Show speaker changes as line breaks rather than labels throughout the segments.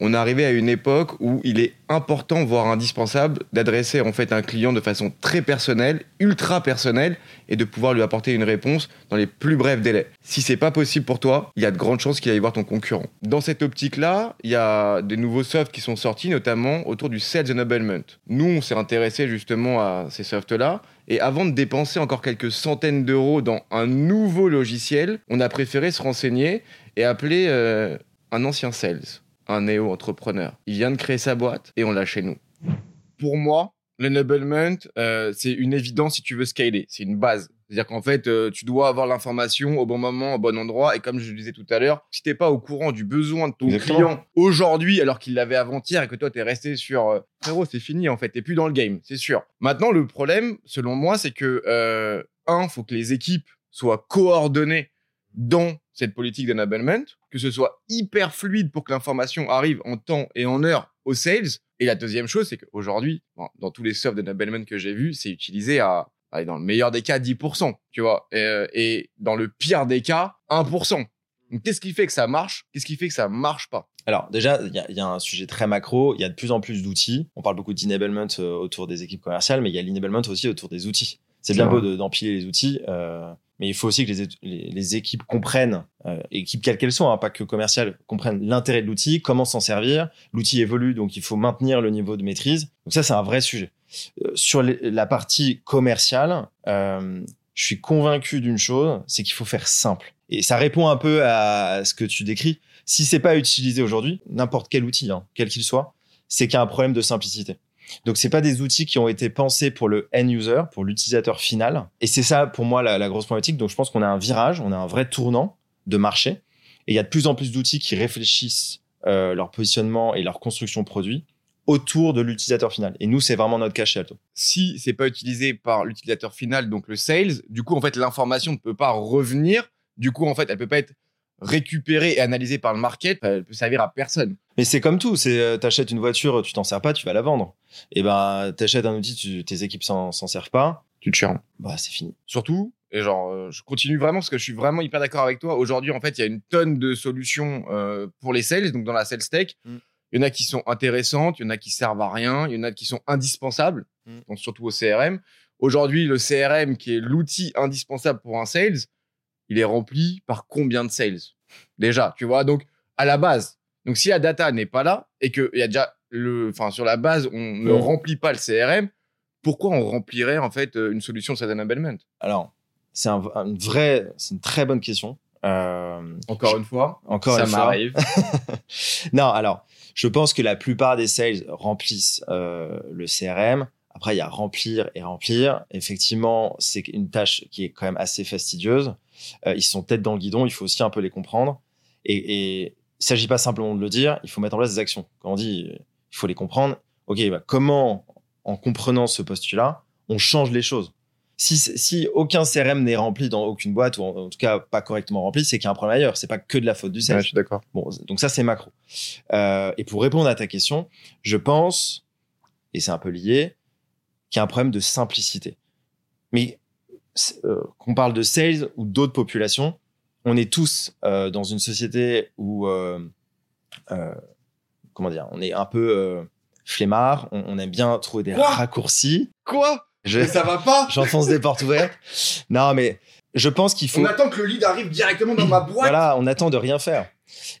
on est arrivé à une époque où il est important, voire indispensable, d'adresser en fait un client de façon très personnelle, ultra personnelle, et de pouvoir lui apporter une réponse dans les plus brefs délais. Si c'est pas possible pour toi, il y a de grandes chances qu'il aille voir ton concurrent. Dans cette optique-là, il y a des nouveaux softs qui sont sortis, notamment autour du Sales Enablement. Nous, on s'est intéressé justement à ces softs-là, et avant de dépenser encore quelques centaines d'euros dans un nouveau logiciel, on a préféré se renseigner et appeler euh, un ancien sales un néo-entrepreneur. Il vient de créer sa boîte et on l'a chez nous. Pour moi, l'enablement, euh, c'est une évidence si tu veux scaler. C'est une base. C'est-à-dire qu'en fait, euh, tu dois avoir l'information au bon moment, au bon endroit. Et comme je le disais tout à l'heure, si t'es pas au courant du besoin de ton client aujourd'hui, alors qu'il l'avait avant-hier et que toi t'es resté sur euh, frérot, c'est fini en fait, t'es plus dans le game, c'est sûr. Maintenant, le problème, selon moi, c'est que euh, un, faut que les équipes soient coordonnées dans cette politique d'enablement, que ce soit hyper fluide pour que l'information arrive en temps et en heure aux sales. Et la deuxième chose, c'est qu'aujourd'hui, dans tous les softs d'enablement que j'ai vus, c'est utilisé à, dans le meilleur des cas, 10%, tu vois, et, euh, et dans le pire des cas, 1%. Donc, qu'est-ce qui fait que ça marche? Qu'est-ce qui fait que ça marche pas?
Alors, déjà, il y, y, a un sujet très macro. Il y a de plus en plus d'outils. On parle beaucoup d'enablement euh, autour des équipes commerciales, mais il y a l'enablement aussi autour des outils. C'est bien beau d'empiler les outils. Euh, mais il faut aussi que les, les, les équipes comprennent, euh, équipes quelles qu'elles soient, hein, pas que commerciales, comprennent l'intérêt de l'outil, comment s'en servir. L'outil évolue, donc il faut maintenir le niveau de maîtrise. Donc ça, c'est un vrai sujet. Euh, sur les, la partie commerciale, euh, je suis convaincu d'une chose, c'est qu'il faut faire simple. Et ça répond un peu à ce que tu décris. Si c'est pas utilisé aujourd'hui, n'importe quel outil, hein, quel qu'il soit, c'est qu'il y a un problème de simplicité. Donc c'est pas des outils qui ont été pensés pour le end user, pour l'utilisateur final. Et c'est ça pour moi la, la, grosse problématique. Donc je pense qu'on a un virage, on a un vrai tournant de marché. Et il y a de plus en plus d'outils qui réfléchissent euh, leur positionnement et leur construction produit autour de l'utilisateur final. Et nous, c'est vraiment notre cas chez Alto.
Si c'est pas utilisé par l'utilisateur final, donc le sales, du coup, en fait, l'information ne peut pas revenir. Du coup, en fait, elle peut pas être récupérée et analysée par le market, elle peut servir à personne.
Mais c'est comme tout, c'est euh, t'achètes une voiture, tu t'en sers pas, tu vas la vendre. Et ben t'achètes un outil, tu, tes équipes s'en servent pas,
tu te churnes.
Bah c'est fini.
Surtout, et genre euh, je continue vraiment parce que je suis vraiment hyper d'accord avec toi. Aujourd'hui en fait il y a une tonne de solutions euh, pour les sales, donc dans la sales tech. Mm. Il y en a qui sont intéressantes, il y en a qui servent à rien, il y en a qui sont indispensables, mm. donc surtout au CRM. Aujourd'hui, le CRM, qui est l'outil indispensable pour un sales, il est rempli par combien de sales? Déjà, tu vois. Donc, à la base, donc si la data n'est pas là et qu'il y a déjà le, enfin, sur la base, on ne
Mm.
remplit pas le CRM, pourquoi on remplirait en fait euh, une solution de enablement?
Alors, c'est un, une vraie, c'est une très bonne question. Euh,
Encore une fois,
encore
ça
une fois.
m'arrive.
non, alors, je pense que la plupart des sales remplissent euh, le CRM. Après, il y a remplir et remplir. Effectivement, c'est une tâche qui est quand même assez fastidieuse. Euh, ils sont tête dans le guidon, il faut aussi un peu les comprendre. Et, et il s'agit pas simplement de le dire, il faut mettre en place des actions. Quand on dit, il faut les comprendre. Ok, bah, comment, en comprenant ce postulat, on change les choses? Si, si aucun CRM n'est rempli dans aucune boîte, ou en, en tout cas pas correctement rempli, c'est qu'il y a un problème ailleurs. C'est pas que de la faute du sales.
Ouais, je suis d'accord.
Bon, donc ça, c'est macro. Euh, et pour répondre à ta question, je pense, et c'est un peu lié, qu'il y a un problème de simplicité. Mais euh, qu'on parle de sales ou d'autres populations, on est tous euh, dans une société où, euh, euh, comment dire, on est un peu euh, flemmard, on, on aime bien trouver des
Quoi?
raccourcis.
Quoi?
Je-
Mais ça va pas?
J'enfonce des portes ouvertes. Non, mais je pense qu'il faut.
On attend que le lead arrive directement dans ma boîte.
Voilà, on attend de rien faire.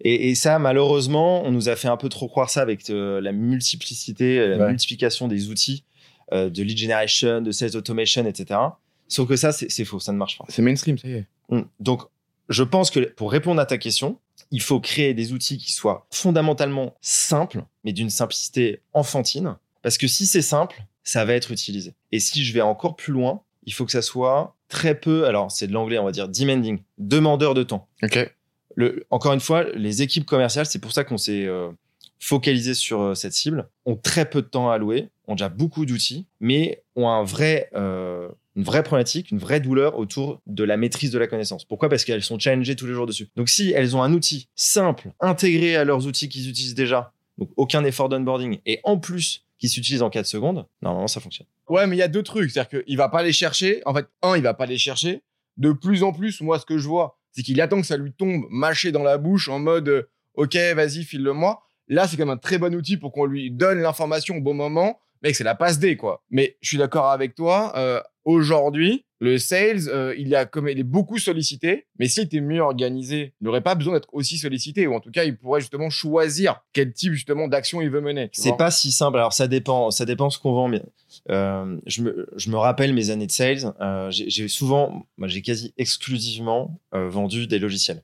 Et, et ça, malheureusement, on nous a fait un peu trop croire ça avec euh, la multiplicité, la
Ouais.
multiplication des outils euh, de lead generation, de sales automation, etc. Sauf que ça, c'est faux, ça ne marche pas.
C'est mainstream, ça y est.
Mm. Donc, je pense que pour répondre à ta question, il faut créer des outils qui soient fondamentalement simples, mais d'une simplicité enfantine. Parce que si c'est simple, ça va être utilisé. Et si je vais encore plus loin, il faut que ça soit très peu, alors c'est de l'anglais, on va dire demanding, demandeur de temps.
Ok.
Le, encore une fois, les équipes commerciales, c'est pour ça qu'on s'est euh, focalisé sur euh, cette cible, ont très peu de temps à allouer, ont déjà beaucoup d'outils, mais ont un vrai, euh, une vraie problématique, une vraie douleur autour de la maîtrise de la connaissance. Pourquoi? Parce qu'elles sont challengées tous les jours dessus. Donc si elles ont un outil simple, intégré à leurs outils qu'ils utilisent déjà, donc aucun effort d'onboarding, et en plus qui s'utilise en 4 secondes, normalement ça fonctionne.
Ouais, mais il y a deux trucs. C'est-à-dire qu'il va pas les chercher. En fait, un, il va pas les chercher. De plus en plus, moi, ce que je vois, c'est qu'il attend que ça lui tombe mâché dans la bouche en mode euh, OK, vas-y, file-le-moi. Là, c'est quand même un très bon outil pour qu'on lui donne l'information au bon moment. Mec, c'est la passe D, quoi. Mais je suis d'accord avec toi. euh, Aujourd'hui, le sales, euh, il, a comme, il est beaucoup sollicité. Mais s'il était mieux organisé, il n'aurait pas besoin d'être aussi sollicité. Ou en tout cas, il pourrait justement choisir quel type justement d'action il veut mener.
C'est pas si simple. Alors ça dépend, ça dépend ce qu'on vend. Mais euh, je me, je me rappelle mes années de sales. euh, j'ai souvent, j'ai quasi exclusivement vendu des logiciels.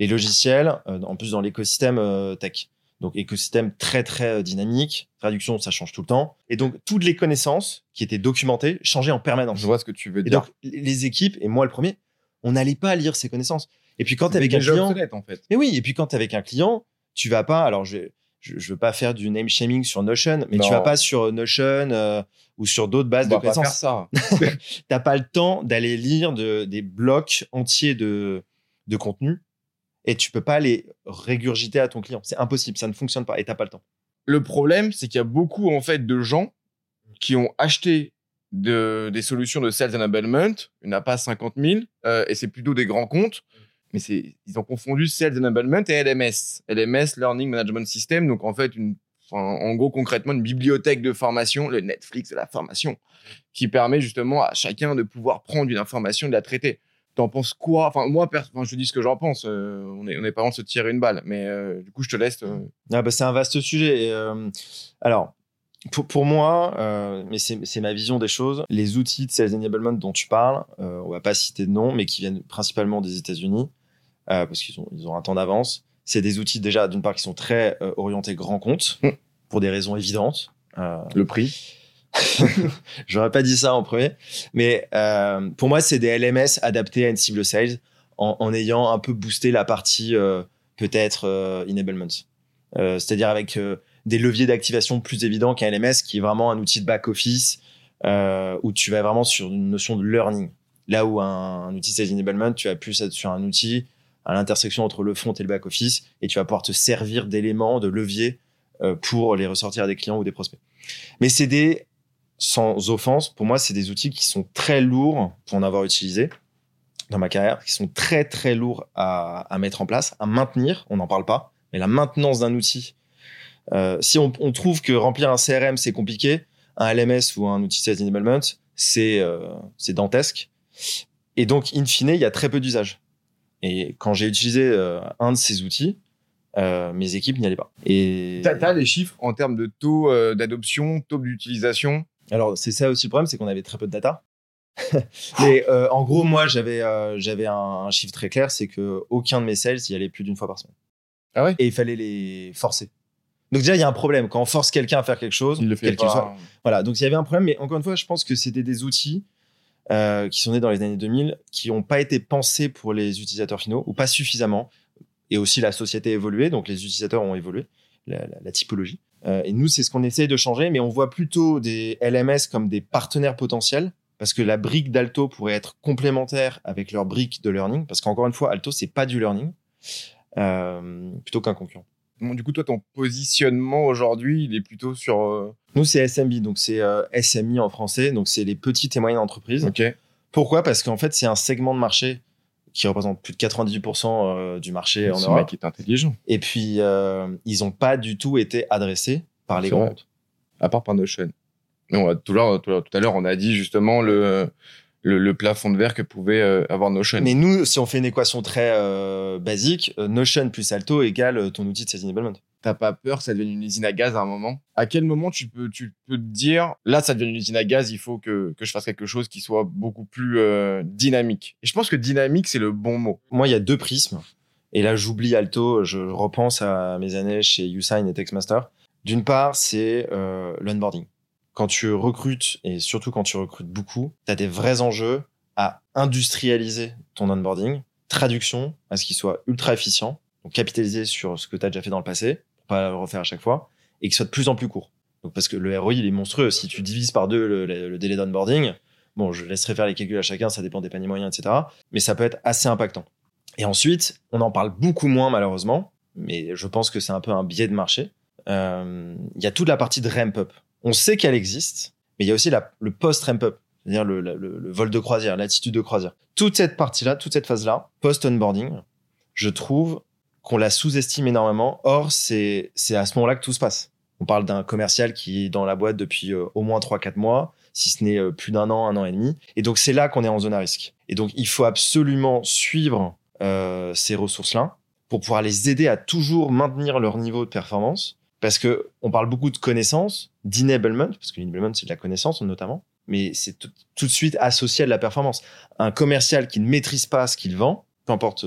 Les logiciels, en plus dans l'écosystème tech. Donc écosystème très très euh, dynamique. Traduction, ça change tout le temps. Et donc toutes les connaissances qui étaient documentées changeaient en permanence.
Je vois ce que tu veux
Et
dire.
donc les équipes et moi le premier, on n'allait pas lire ces connaissances. Et puis quand t'es
C'est
avec un client,
en fait.
mais oui, et puis quand tu avec un client, tu vas pas. Alors, je, je, je veux pas faire du name shaming sur Notion, mais
Non.
tu vas pas sur Notion euh, ou sur d'autres bases
On
de
va pas faire
connaissances.
ça.
T'as pas le temps d'aller lire de, des blocs entiers de, de contenu et tu peux pas les régurgiter à ton client. C'est impossible, ça ne fonctionne pas et t'as pas le temps.
Le problème, c'est qu'il y a beaucoup en fait de gens qui ont acheté de, des solutions de sales enablement. Il n'y en a pas 50 000 euh, et c'est plutôt des grands comptes. Mais c'est, ils ont confondu sales enablement et LMS. LMS, Learning Management System. Donc en fait, une, en gros concrètement une bibliothèque de formation, le Netflix de la formation, qui permet justement à chacun de pouvoir prendre une information et de la traiter. T'en penses quoi? Enfin moi, enfin, je dis ce que j'en pense. Euh, on est, on est pas loin de se tirer une balle, mais euh, du coup, je te laisse. euh,
Ah bah, c'est un vaste sujet. Et, alors, pour, pour moi, mais c'est ma vision des choses, les outils de sales enablement dont tu parles, on va pas citer de nom, mais qui viennent principalement des États-Unis, parce qu'ils ont, ils ont un temps d'avance. C'est des outils déjà, d'une part, qui sont très orientés grand compte,
Mm.
pour des raisons évidentes.
Le prix.
J'aurais pas dit ça en premier, mais euh, pour moi, c'est des LMS adaptés à une cible sales en, ayant un peu boosté la partie euh, peut-être euh, enablement. C'est-à-dire avec des leviers d'activation plus évidents qu'un LMS qui est vraiment un outil de back-office où tu vas vraiment sur une notion de learning. Là où un, outil sales enablement, tu vas plus être sur un outil à l'intersection entre le front et le back-office et tu vas pouvoir te servir d'éléments, de leviers pour les ressortir à des clients ou des prospects. Mais c'est des sans offense, pour moi, c'est des outils qui sont très lourds pour en avoir utilisé dans ma carrière, qui sont très très lourds à, mettre en place, à maintenir. On n'en parle pas, mais la maintenance d'un outil. Euh, si on, trouve que remplir un CRM c'est compliqué, un LMS ou un outil sales enablement c'est euh, c'est dantesque. Et donc, in fine, il y a très peu d'usage. Et quand j'ai utilisé euh, un de ces outils, mes équipes n'y allaient pas. Et
T'as, les chiffres en termes de taux d'adoption, taux d'utilisation?
Alors, c'est ça aussi le problème, c'est qu'on avait très peu de data. Mais euh, en gros, moi, j'avais euh, j'avais un, un chiffre très clair, c'est que aucun de mes sales y allait plus d'une fois par semaine.
Ah ouais?
Et il fallait les forcer. Donc déjà, il y a un problème. Quand on force quelqu'un à faire quelque chose,
Il le fait
quel
pas.
soit- voilà. Donc il y avait un problème, mais encore une fois, je pense que c'était des outils euh, qui sont nés dans les années 2000, qui n'ont pas été pensés pour les utilisateurs finaux ou pas suffisamment. Et aussi la société a évolué, donc les utilisateurs ont évolué, la, la- la typologie. Euh, et nous, c'est ce qu'on essaye de changer, mais on voit plutôt des LMS comme des partenaires potentiels, parce que la brique d'Alto pourrait être complémentaire avec leur brique de learning, parce qu'encore une fois, Alto, c'est pas du learning, euh, plutôt qu'un concurrent.
Bon, du coup, toi, ton positionnement aujourd'hui, il est plutôt sur. euh,
Nous, c'est SMB, donc c'est SMI en français, donc c'est les petites et moyennes entreprises.
Ok.
Pourquoi? Parce qu'en fait, c'est un segment de marché qui représente plus de 98% euh, du marché en Europe.
mec est intelligent.
Et puis, euh, ils n'ont pas du tout été adressés par les grands comptes.
À part par Notion. Mais on a, tout, à l'heure- on a dit justement le, le, le plafond de verre que pouvait euh, avoir Notion.
Mais nous, si on fait une équation très euh, basique, euh, Notion plus Alto égale euh, ton outil de sales enablement.
T'as pas peur que ça devienne une usine à gaz à un moment À quel moment tu peux, tu peux te dire, là, ça devient une usine à gaz, il faut que, que je fasse quelque chose qui soit beaucoup plus euh, dynamique? Et je pense que dynamique, c'est le bon mot.
Moi, il y a deux prismes. Et là, j'oublie Alto, je repense à mes années chez Usign et Textmaster. D'une part, c'est euh, l'onboarding. Quand tu recrutes, et surtout quand tu recrutes beaucoup, tu as des vrais enjeux à industrialiser ton onboarding, traduction, à ce qu'il soit ultra efficient, donc capitaliser sur ce que tu as déjà fait dans le passé, pas le refaire à chaque fois, et qu'il soit de plus en plus court. Parce que le ROI, il est monstrueux. Si tu divises par deux le, le- le délai d'onboarding, bon, je laisserai faire les calculs à chacun, ça dépend des paniers moyens, etc. Mais ça peut être assez impactant. Et ensuite, on en parle beaucoup moins malheureusement, mais je pense que c'est un peu un biais de marché. Euh, Il y a toute la partie de ramp up. On sait qu'elle existe, mais il y a aussi la- le post ramp up, c'est-à-dire le, le- vol de croisière, l'attitude de croisière. Toute cette partie-là, toute cette phase-là, post onboarding, je trouve qu'on la sous-estime énormément. Or, c'est à ce moment-là que tout se passe. On parle d'un commercial qui est dans la boîte depuis euh, au moins 3-4 mois, si ce n'est euh, plus d'un an, un an et demi. Et donc, c'est là qu'on est en zone à risque. Et donc, il faut absolument suivre euh, ces ressources-là pour pouvoir les aider à toujours maintenir leur niveau de performance. Parce que on parle beaucoup de connaissances, d'enablement, parce que l'enablement, c'est de la connaissance notamment, mais c'est tout, de suite associé à de la performance. Un commercial qui ne maîtrise pas ce qu'il vend, peu importe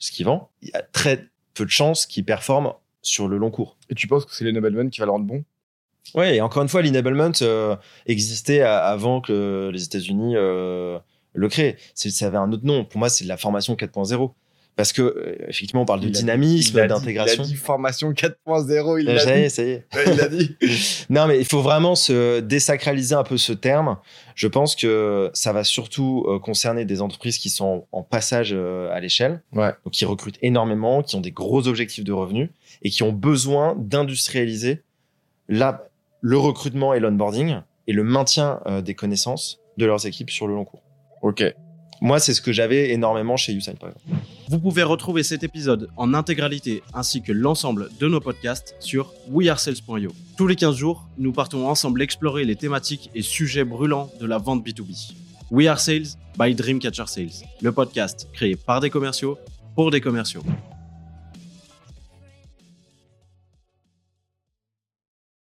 ce qu'il vend, il y a très peu de chances qu'il performe sur le long cours.
Et tu penses que c'est l'enablement qui va le rendre bon?
Ouais, et encore une fois, l'enablement euh, existait avant que les États-Unis euh, le créent. Ça avait un autre nom. Pour moi, c'est de la formation 4.0. Parce que, euh, effectivement, on parle de dynamisme, d'intégration.
Il a dit formation 4.0, il l'a
Ça y est, ça y est.
il l'a dit.
non, mais il faut vraiment se désacraliser un peu ce terme. Je pense que ça va surtout concerner des entreprises qui sont en passage à l'échelle.
Ouais.
Donc, qui recrutent énormément, qui ont des gros objectifs de revenus et qui ont besoin d'industrialiser le recrutement et l'onboarding et le maintien euh, des connaissances de leurs équipes sur le long cours.
Ok.
Moi, c'est ce que j'avais énormément chez Usain, par exemple.
Vous pouvez retrouver cet épisode en intégralité ainsi que l'ensemble de nos podcasts sur wearesales.io. Tous les 15 jours, nous partons ensemble explorer les thématiques et sujets brûlants de la vente B2B. We Are Sales by Dreamcatcher Sales, le podcast créé par des commerciaux pour des commerciaux.